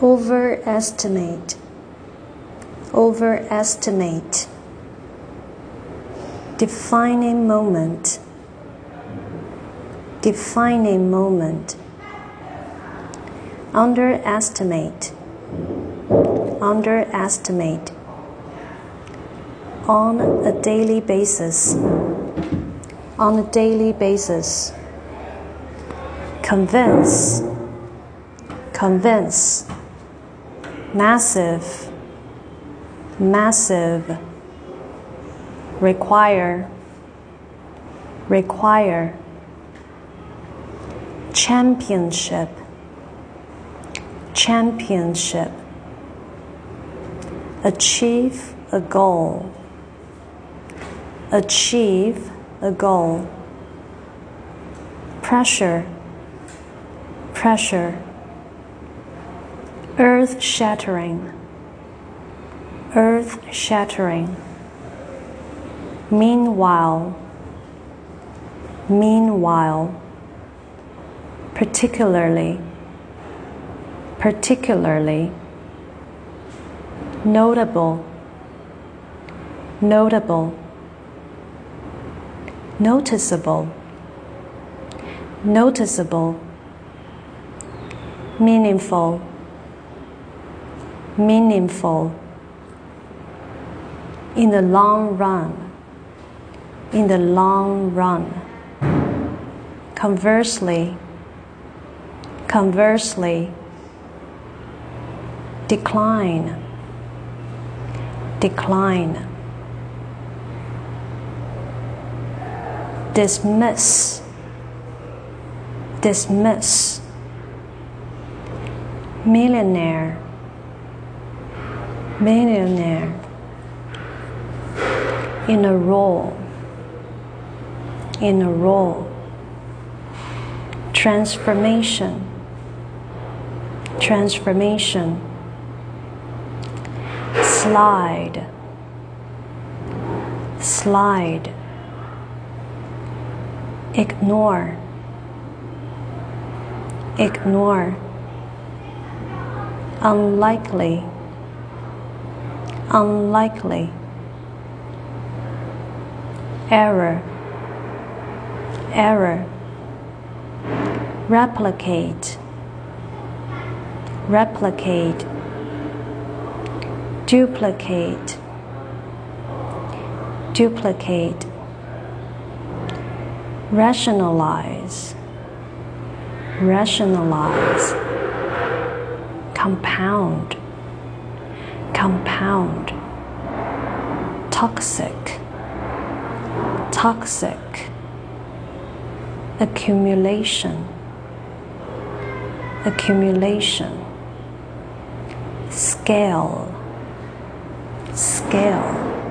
overestimate, overestimate, defining moment, defining moment, underestimate, underestimate, on a daily basis, on a daily basis, convince, convince massive, massive, require, require, championship, championship, achieve a goal, achieve a goal, pressure, pressure earth shattering, earth shattering. Meanwhile, meanwhile, particularly, particularly, notable, notable, noticeable, noticeable, meaningful meaningful in the long run. In the long run. Conversely, conversely, decline, decline, dismiss, dismiss, millionaire millionaire in a role, in a role, transformation, transformation, slide, slide, ignore, ignore, unlikely unlikely. Error, error. Replicate, replicate. Duplicate, duplicate. Rationalize, rationalize. Compound compound, toxic, toxic, accumulation, accumulation, scale, scale,